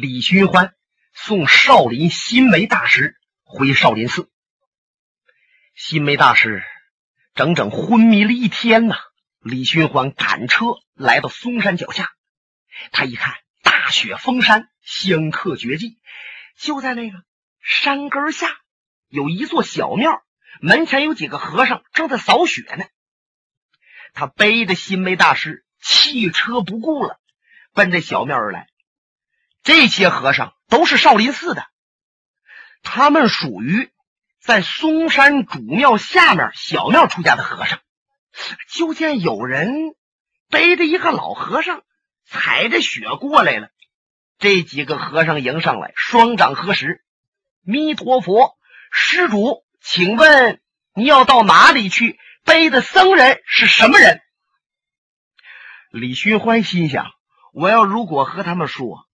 李寻欢送少林新梅大师回少林寺。新梅大师整整昏迷了一天呐。李寻欢赶车来到嵩山脚下，他一看大雪封山，香客绝迹，就在那个山根下有一座小庙，门前有几个和尚正在扫雪呢。他背着新梅大师，弃车不顾了，奔着小庙而来。这些和尚都是少林寺的，他们属于在嵩山主庙下面小庙出家的和尚。就见有人背着一个老和尚，踩着雪过来了。这几个和尚迎上来，双掌合十：“弥陀佛，施主，请问你要到哪里去？背的僧人是什么人？”李寻欢心想：我要如果和他们说。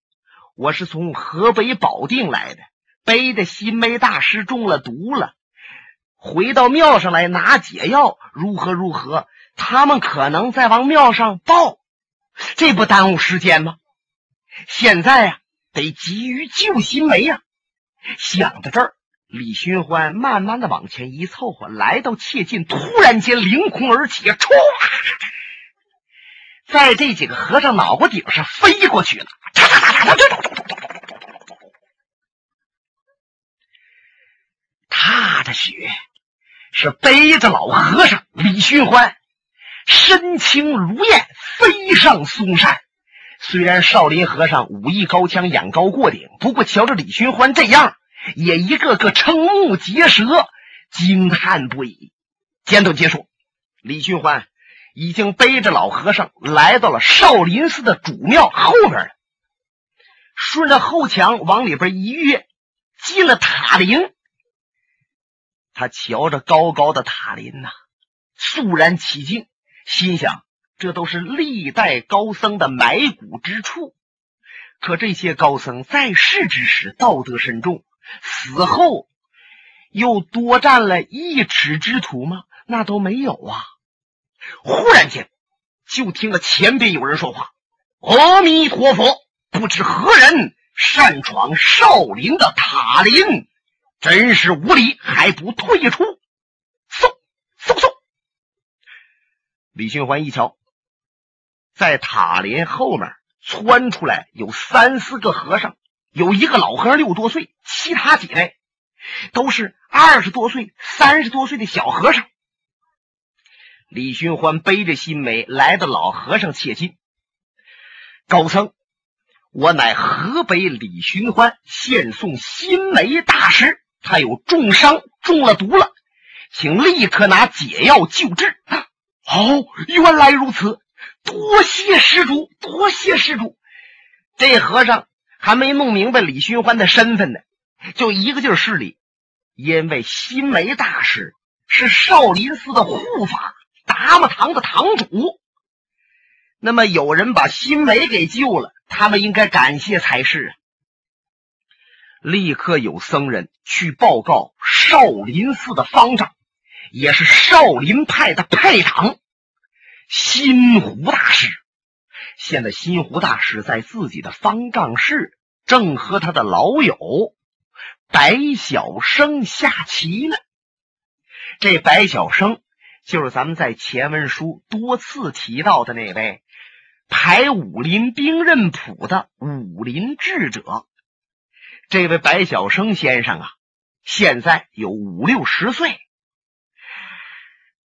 我是从河北保定来的，背的新梅大师中了毒了，回到庙上来拿解药，如何如何？他们可能在往庙上报，这不耽误时间吗？现在呀，得急于救新梅呀！想到这儿，李寻欢慢慢的往前一凑合，来到切近，突然间凌空而起，唰，在这几个和尚脑瓜顶上飞过去了。踏着雪，是背着老和尚李寻欢，身轻如燕飞上嵩山。虽然少林和尚武艺高强，眼高过顶，不过瞧着李寻欢这样，也一个个瞠目结舌，惊叹不已。简短结束，李寻欢已经背着老和尚来到了少林寺的主庙后边了。顺着后墙往里边一跃，进了塔林。他瞧着高高的塔林呐，肃然起敬，心想：这都是历代高僧的埋骨之处。可这些高僧在世之时道德深重，死后又多占了一尺之土吗？那都没有啊！忽然间，就听到前边有人说话：“阿弥陀佛。”不知何人擅闯少林的塔林，真是无礼，还不退出！嗖嗖嗖！李寻欢一瞧，在塔林后面窜出来有三四个和尚，有一个老和尚六多岁，其他几位都是二十多岁、三十多岁的小和尚。李寻欢背着新梅来到老和尚切近，高僧。我乃河北李寻欢，现送新梅大师，他有重伤，中了毒了，请立刻拿解药救治。啊哦，原来如此，多谢施主，多谢施主。这和尚还没弄明白李寻欢的身份呢，就一个劲儿施礼，因为新梅大师是少林寺的护法，达摩堂的堂主。那么有人把新梅给救了。他们应该感谢才是啊。立刻有僧人去报告少林寺的方丈，也是少林派的派长新湖大师。现在新湖大师在自己的方丈室，正和他的老友白晓生下棋呢。这白晓生就是咱们在前文书多次提到的那位。排武林兵刃谱的武林智者，这位白晓生先生啊，现在有五六十岁。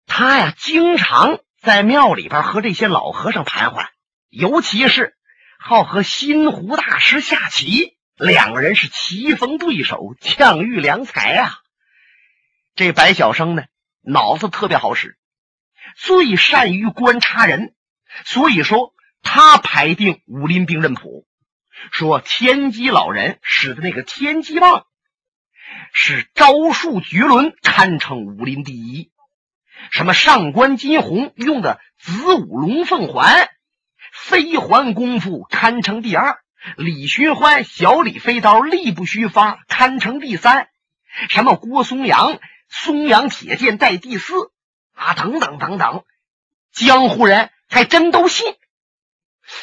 他呀，经常在庙里边和这些老和尚盘桓，尤其是好和新湖大师下棋，两个人是棋逢对手，将遇良才啊。这白晓生呢，脑子特别好使，最善于观察人，所以说。他排定武林兵刃谱，说天机老人使的那个天机棒是招数绝伦，堪称武林第一。什么上官金虹用的子午龙凤环飞环功夫堪称第二，李寻欢小李飞刀力不虚发堪称第三，什么郭松阳松阳铁剑在第四啊，等等等等，江湖人还真都信。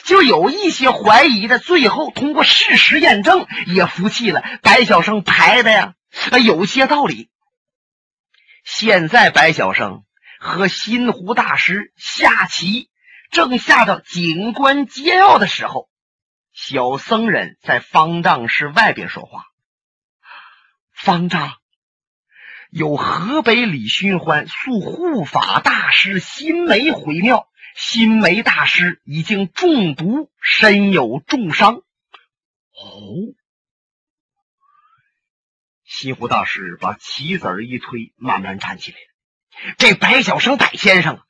就有一些怀疑的，最后通过事实验证，也服气了。白晓生排的呀，有些道理。现在白晓生和新湖大师下棋，正下到警官接要的时候，小僧人在方丈室外边说话：“方丈，有河北李寻欢诉护法大师新梅回庙。”新梅大师已经中毒，身有重伤。哦，西湖大师把棋子儿一推，慢慢站起来。这白晓生白先生啊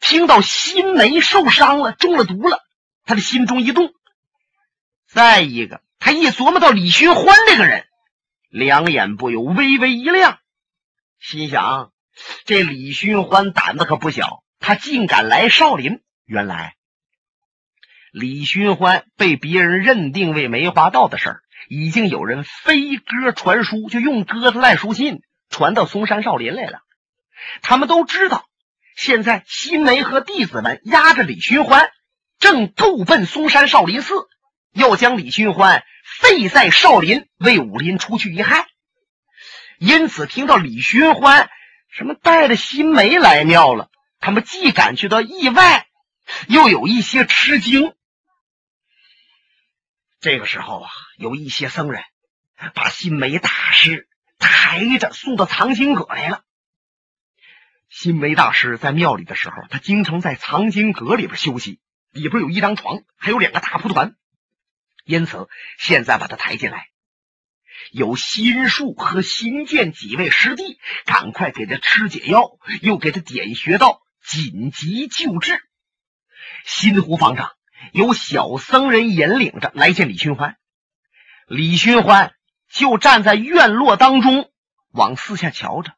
听到新梅受伤了，中了毒了，他的心中一动。再一个，他一琢磨到李寻欢这个人，两眼不由微微一亮，心想：这李寻欢胆子可不小。他竟敢来少林！原来李寻欢被别人认定为梅花道的事儿，已经有人飞鸽传书，就用鸽子带书信传到嵩山少林来了。他们都知道，现在新梅和弟子们押着李寻欢，正渡奔嵩山少林寺，要将李寻欢废在少林，为武林除去一害。因此，听到李寻欢什么带着新梅来庙了。他们既感觉到意外，又有一些吃惊。这个时候啊，有一些僧人把新梅大师抬着送到藏经阁来了。新梅大师在庙里的时候，他经常在藏经阁里边休息，里边有一张床，还有两个大蒲团，因此现在把他抬进来。有心术和新建几位师弟，赶快给他吃解药，又给他点穴道。紧急救治，新湖方丈由小僧人引领着来见李寻欢。李寻欢就站在院落当中，往四下瞧着，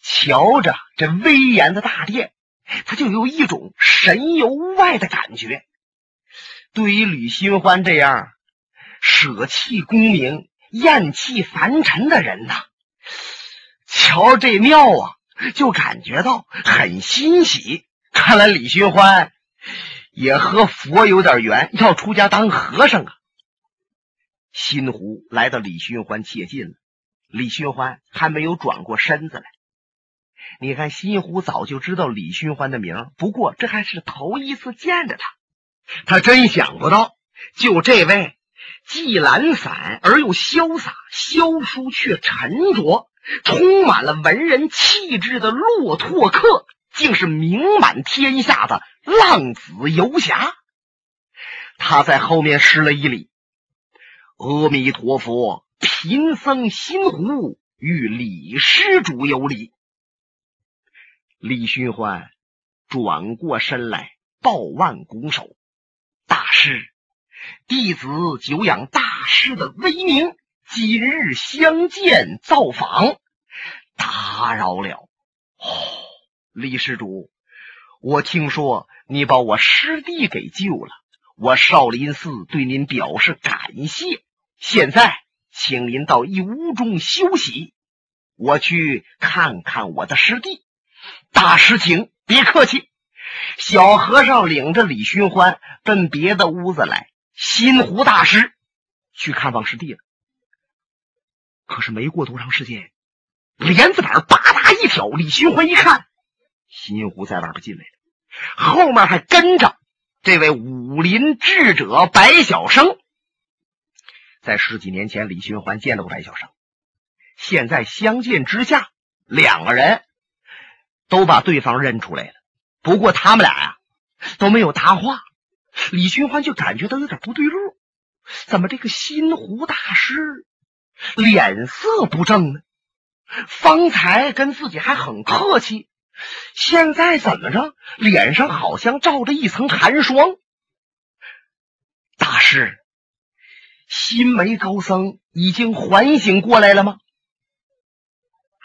瞧着这威严的大殿，他就有一种神游外的感觉。对于李寻欢这样舍弃功名、厌弃凡尘的人呐，瞧这庙啊！就感觉到很欣喜，看来李寻欢也和佛有点缘，要出家当和尚啊。新湖来到李寻欢切近了，李寻欢还没有转过身子来。你看，新湖早就知道李寻欢的名，不过这还是头一次见着他。他真想不到，就这位既懒散而又潇洒，萧疏却沉着。充满了文人气质的骆驼客，竟是名满天下的浪子游侠。他在后面施了一礼：“阿弥陀佛，贫僧新湖与李施主有礼。”李寻欢转过身来，抱腕拱手：“大师，弟子久仰大师的威名。”今日相见造访，打扰了。哦，李施主，我听说你把我师弟给救了，我少林寺对您表示感谢。现在，请您到一屋中休息，我去看看我的师弟。大师，请别客气。小和尚领着李寻欢奔别的屋子来，新湖大师去看望师弟了。可是没过多长时间，帘子板吧嗒一挑，李寻欢一看，新湖在外边进来了，后面还跟着这位武林智者白晓生。在十几年前，李寻欢见到过白晓生，现在相见之下，两个人都把对方认出来了。不过他们俩呀都没有搭话，李寻欢就感觉到有点不对路，怎么这个新湖大师？脸色不正呢，方才跟自己还很客气，现在怎么着？脸上好像罩着一层寒霜。大师，新梅高僧已经缓醒过来了吗？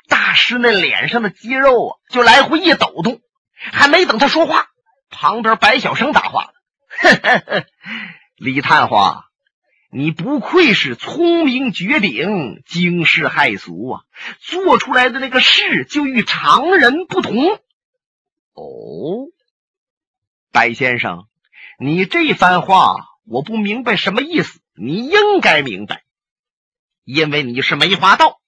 大师那脸上的肌肉啊，就来回一抖动，还没等他说话，旁边白晓生答话了：“ 李探花。”你不愧是聪明绝顶、惊世骇俗啊！做出来的那个事就与常人不同。哦，白先生，你这番话我不明白什么意思，你应该明白，因为你是梅花道，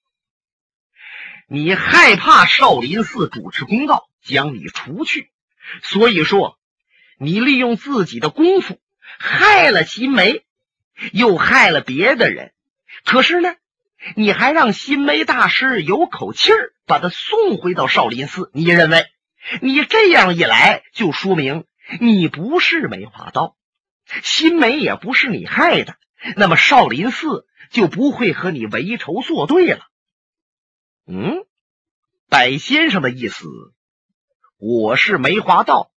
你害怕少林寺主持公道将你除去，所以说你利用自己的功夫害了新梅，又害了别的人。可是呢，你还让新梅大师有口气儿把他送回到少林寺。你认为，你这样一来，就说明你不是梅花道，新梅也不是你害的，那么少林寺就不会和你为仇作对了。嗯，白先生的意思，我是梅花道，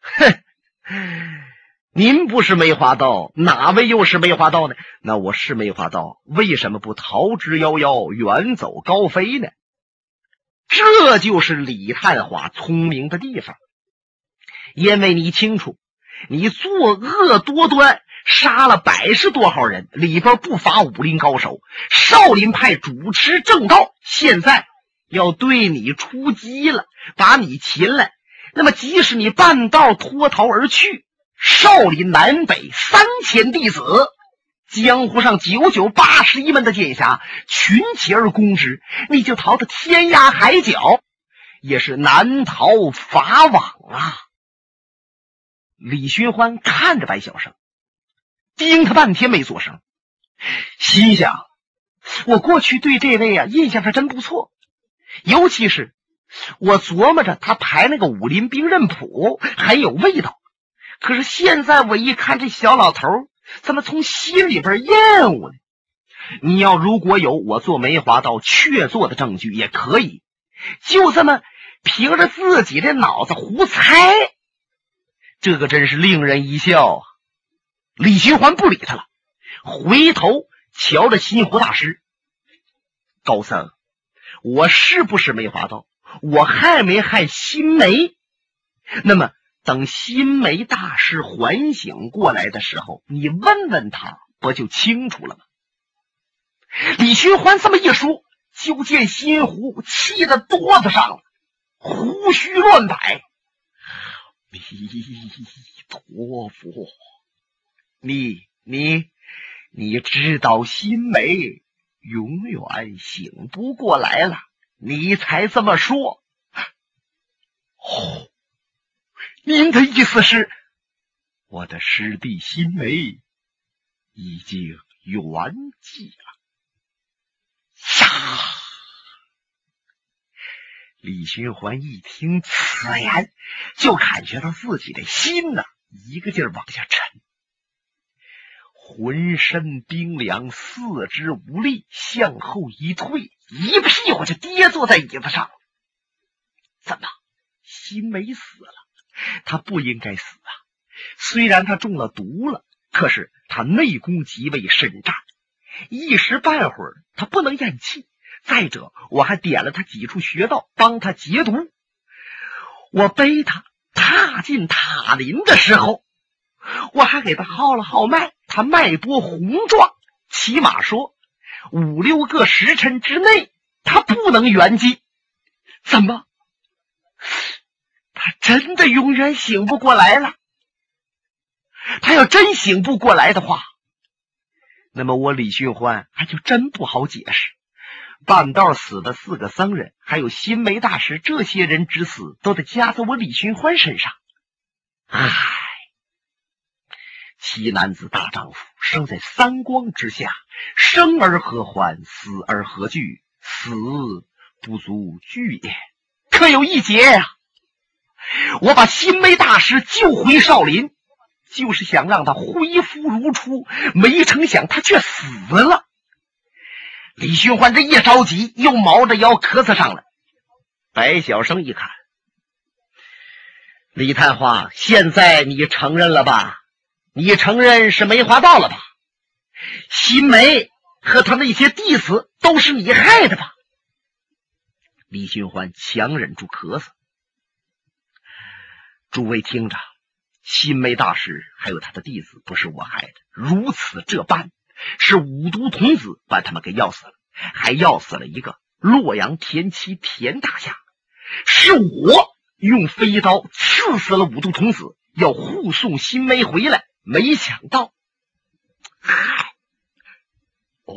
哼。您不是梅花道，哪位又是梅花道呢？那我是梅花道，为什么不逃之夭夭，远走高飞呢？这就是李探花聪明的地方，因为你清楚，你作恶多端，杀了百十多号人，里边不乏武林高手。少林派主持正道，现在要对你出击了，把你擒了。那么，即使你半道脱逃而去。少林南北三千弟子，江湖上九九八十一门的剑侠群起而攻之，你就逃得天涯海角，也是难逃法网啊！李寻欢看着白晓生，盯他半天没做声，心想：我过去对这位啊印象还真不错，尤其是我琢磨着他排那个武林兵刃谱很有味道。可是现在我一看这小老头，怎么从心里边厌恶呢？你要如果有我做梅花道确凿的证据，也可以，就这么凭着自己的脑子胡猜，这个真是令人一笑啊。李寻欢不理他了，回头瞧着新湖大师，高僧，我是不是梅花道？我害没害新梅？那么。等新梅大师缓醒过来的时候，你问问他，不就清楚了吗？李寻欢这么一说，就见新湖气得哆子上了，胡须乱摆。弥陀佛，你你你知道新梅永远醒不过来了，你才这么说。哦。您的意思是，我的师弟新梅已经圆寂了。呀！李寻欢一听此言，就感觉到自己的心呐，一个劲儿往下沉，浑身冰凉，四肢无力，向后一退，一屁股就跌坐在椅子上。怎么，心梅死了？他不应该死啊！虽然他中了毒了，可是他内功极为深湛，一时半会儿他不能咽气。再者，我还点了他几处穴道，帮他解毒。我背他踏进塔林的时候，我还给他号了号脉，他脉搏红壮，起码说五六个时辰之内，他不能圆寂。怎么？他真的永远醒不过来了。他要真醒不过来的话，那么我李寻欢还就真不好解释。半道死的四个僧人，还有新梅大师，这些人之死都得加在我李寻欢身上。唉，奇男子大丈夫，生在三光之下，生而何欢，死而何惧？死不足惧也，可有一劫呀！我把新梅大师救回少林，就是想让他恢复如初，没成想他却死了。李寻欢这一着急，又毛着腰咳嗽上了。白晓生一看，李探花，现在你承认了吧？你承认是梅花道了吧？新梅和他那些弟子都是你害的吧？李寻欢强忍住咳嗽。诸位听着，新梅大师还有他的弟子不是我害的，如此这般，是五毒童子把他们给要死了，还要死了一个洛阳田七田大侠，是我用飞刀刺死了五毒童子，要护送新梅回来，没想到，嗨，哦，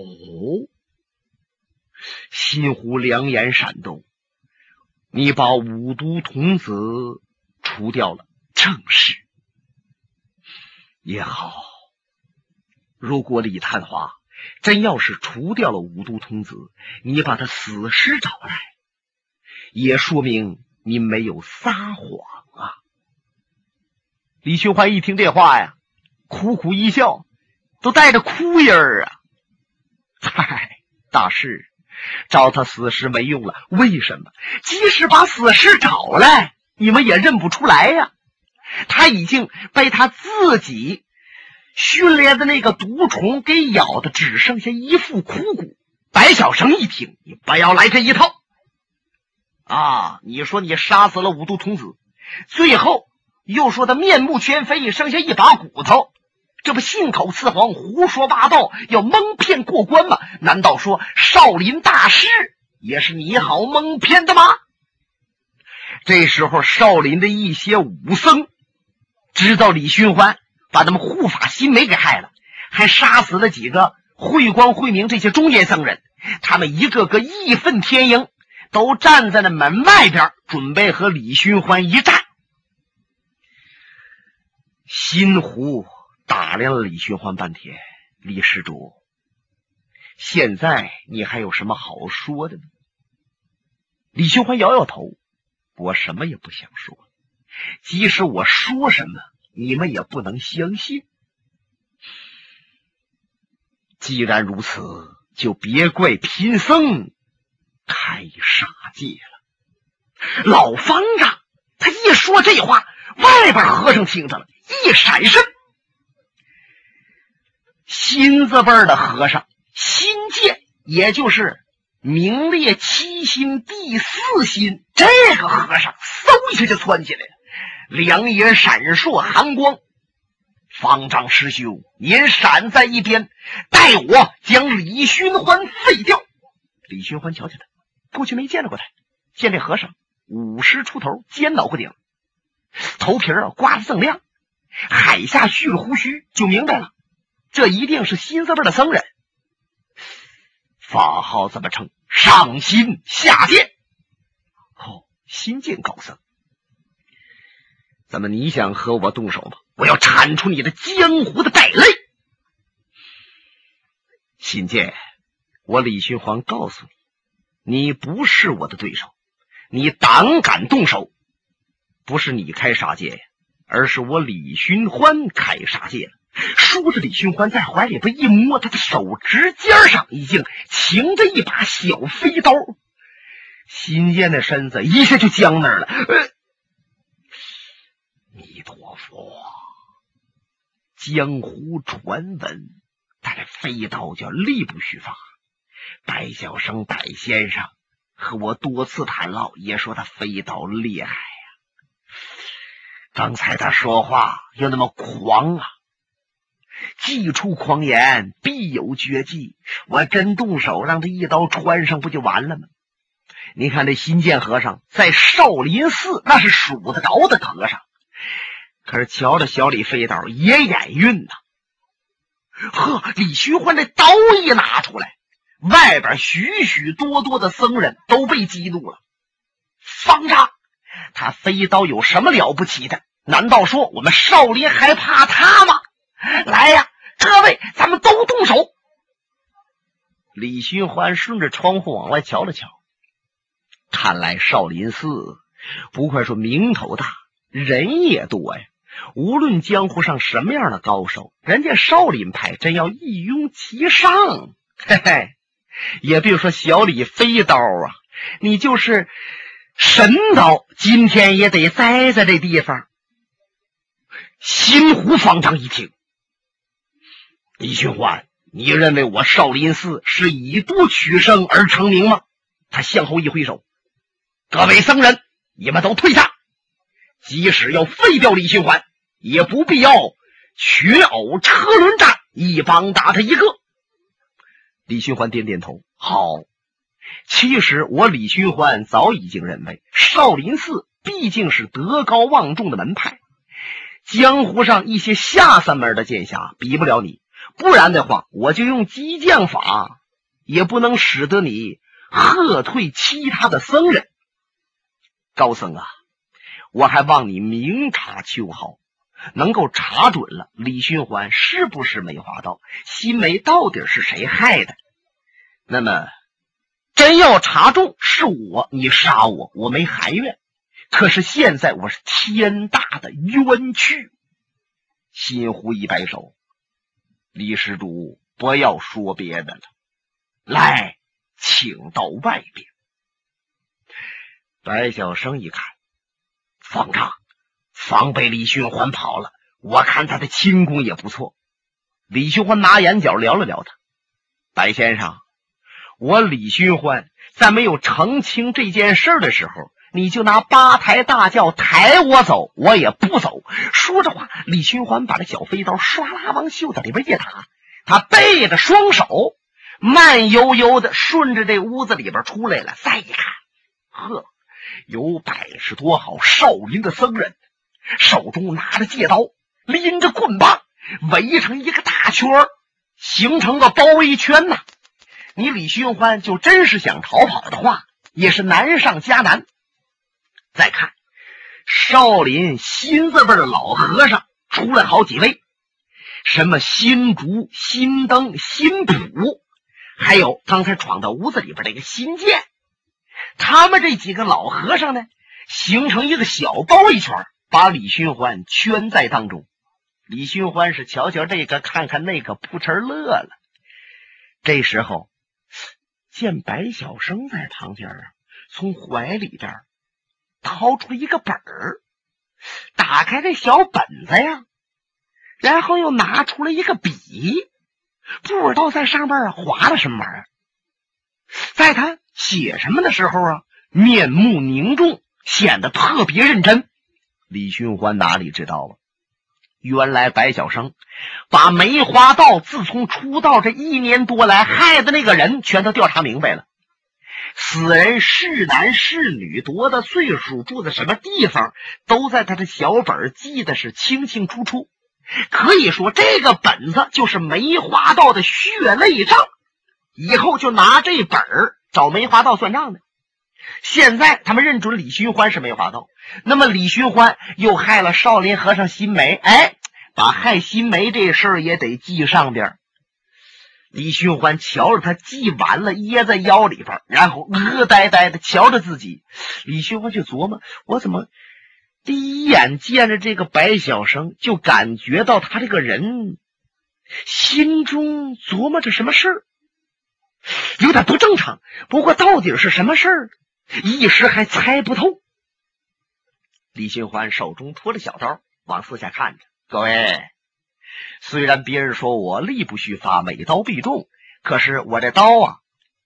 新湖两眼闪动，你把五毒童子除掉了，正是也好。如果李探花真要是除掉了五毒童子，你把他死尸找来，也说明你没有撒谎啊。李寻欢一听这话呀，苦苦一笑，都带着哭音儿啊。嗨，大师，找他死尸没用了，为什么？即使把死尸找来，你们也认不出来呀。他已经被他自己。训练的那个毒虫给咬的只剩下一副枯骨。白小生一听，你不要来这一套啊！你说你杀死了五毒童子，最后又说他面目全非，剩下一把骨头，这不信口雌黄、胡说八道，要蒙骗过关吗？难道说少林大师也是你好蒙骗的吗？这时候，少林的一些武僧知道李寻欢。把他们护法心梅给害了，还杀死了几个慧光、慧明这些中年僧人。他们一个个义愤填膺，都站在了门外边，准备和李寻欢一战。新湖打量了李寻欢半天，李施主，现在你还有什么好说的呢？李寻欢摇摇头，我什么也不想说，即使我说什么。你们也不能相信。既然如此，就别怪贫僧开杀戒了。老方丈他一说这话，外边和尚听着了一闪身。新字辈的和尚新建，也就是名列七星第四星，这个和尚嗖一下就窜起来了。两眼闪烁寒光，方丈师兄，您闪在一边，待我将李寻欢废掉。李寻欢瞧瞧他，过去没见到过他，见这和尚五十出头，尖脑瓜顶，头皮啊刮得锃亮，海下蓄了胡须，就明白了，这一定是新字辈的僧人。法号怎么称？上心下剑。哦，新建高僧。怎么你想和我动手吗？我要铲除你的江湖的败类！新建，我李寻欢告诉你，你不是我的对手。你胆敢动手，不是你开杀戒，而是我李寻欢开杀戒了。梳着，李寻欢在怀里边一摸，他的手指尖上已经擎着一把小飞刀。新建的身子一下就僵那儿了。弥陀佛，江湖传闻，他这飞刀叫力不虚发。白小生、白先生和我多次谈唠，也说他飞刀厉害呀。刚才他说话又那么狂啊！既出狂言，必有绝技。我真动手，让他一刀穿上，不就完了吗？你看这新建和尚在少林寺，那是数得着的和尚。可是瞧着小李飞刀也眼晕呐！呵，李寻欢这刀一拿出来，外边许许多多的僧人都被激怒了。方丈，他飞刀有什么了不起的？难道说我们少林还怕他吗？来呀，各位，咱们都动手！李寻欢顺着窗户往外瞧了瞧，看来少林寺不愧说名头大，人也多呀。无论江湖上什么样的高手，人家少林派真要一拥其上，嘿嘿，也别说小李飞刀啊，你就是神刀，今天也得栽在这地方。新湖方丈一听，李寻欢，你认为我少林寺是以多取胜而成名吗？他向后一挥手，各位僧人，你们都退下。即使要废掉李寻欢，也不必要群殴车轮战，一帮打他一个。李寻欢点点头，好。其实我李寻欢早已经认为，少林寺毕竟是德高望重的门派，江湖上一些下三门的剑侠比不了你，不然的话，我就用激将法，也不能使得你喝退其他的僧人。高僧啊，我还望你明察秋毫，能够查准了李寻欢是不是梅花道，新梅到底是谁害的。那么，真要查中是我，你杀我，我没含怨。可是现在我是天大的冤屈。新湖一摆手，李施主不要说别的了，来，请到外边。白晓生一看，方丈，防被李寻欢跑了。我看他的轻功也不错。李寻欢拿眼角撩了撩他，白先生。我李寻欢在没有澄清这件事的时候，你就拿八抬大轿抬我走，我也不走。说着话，李寻欢把这小飞刀唰啦往袖子里边一打，他背着双手，慢悠悠的顺着这屋子里边出来了。再一看，呵，有百十多号少林的僧人，手中拿着戒刀，拎着棍棒，围成一个大圈形成个包围圈呐。你李寻欢就真是想逃跑的话，也是难上加难。再看少林新字辈的老和尚出来好几位，什么新竹、新灯、新普，还有刚才闯到屋子里边这个新剑，他们这几个老和尚呢，形成一个小包围圈，把李寻欢圈在当中。李寻欢是瞧瞧这个，看看那个，扑哧乐了。这时候。见白晓生在旁边啊，从怀里边掏出一个本儿，打开这小本子呀，然后又拿出了一个笔，不知道在上面啊划了什么玩意儿。在他写什么的时候啊，面目凝重，显得特别认真。李寻欢哪里知道啊？原来白晓生把梅花道自从出道这一年多来害的那个人全都调查明白了。此人是男是女，多大岁数，住在什么地方，都在他的小本记得是清清楚楚。可以说，这个本子就是梅花道的血泪账。以后就拿这本儿找梅花道算账的。现在他们认准李寻欢是梅花道。那么李寻欢又害了少林和尚心梅，哎，把害心梅这事儿也得记上边。李寻欢瞧着他系完了，掖在腰里边，然后恶呆呆的瞧着自己。李寻欢就琢磨：我怎么第一眼见着这个白小生，就感觉到他这个人心中琢磨着什么事儿，有点不正常。不过到底是什么事儿，一时还猜不透。李寻欢手中托着小刀，往四下看着。各位，虽然别人说我力不虚发，每刀必中，可是我这刀啊，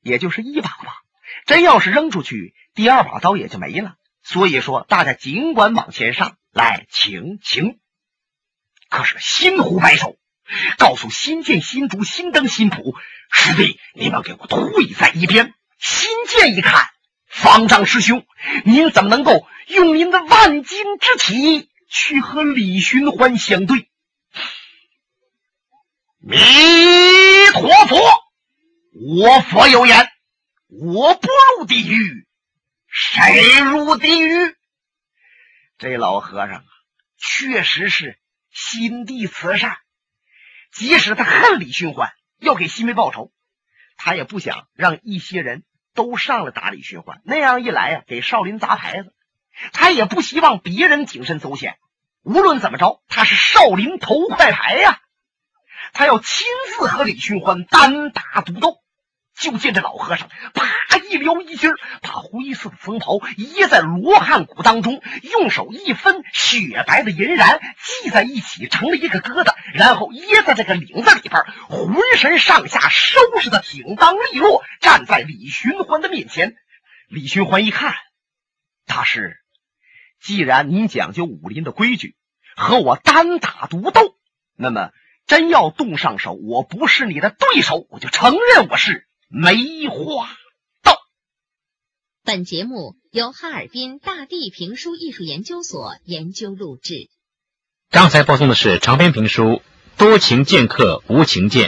也就是一把吧。真要是扔出去，第二把刀也就没了。所以说，大家尽管往前上来，请请。可是新湖摆手，告诉新剑、新竹、新灯、新谱师弟，你们给我退在一边。新剑一看，方丈师兄，您怎么能够？用您的万金之体去和李寻欢相对，弥陀佛，我佛有言，我不入地狱，谁入地狱？这老和尚啊，确实是心地慈善，即使他恨李寻欢，要给西梅报仇，他也不想让一些人都上来打李寻欢，那样一来呀，给少林砸牌子。他也不希望别人挺身走险，无论怎么着，他是少林头块牌呀。他要亲自和李寻欢单打独斗。就见这老和尚啪一撩衣襟，把灰色的僧袍掖在罗汉骨当中，用手一分，雪白的银髯系在一起，成了一个疙瘩，然后掖在这个领子里边，浑身上下收拾的挺当利落，站在李寻欢的面前。李寻欢一看，大师。既然您讲究武林的规矩，和我单打独斗，那么真要动上手，我不是你的对手，我就承认我是梅花道。本节目由哈尔滨大地评书艺术研究所研究录制。刚才播送的是长篇评书《多情剑客无情剑》。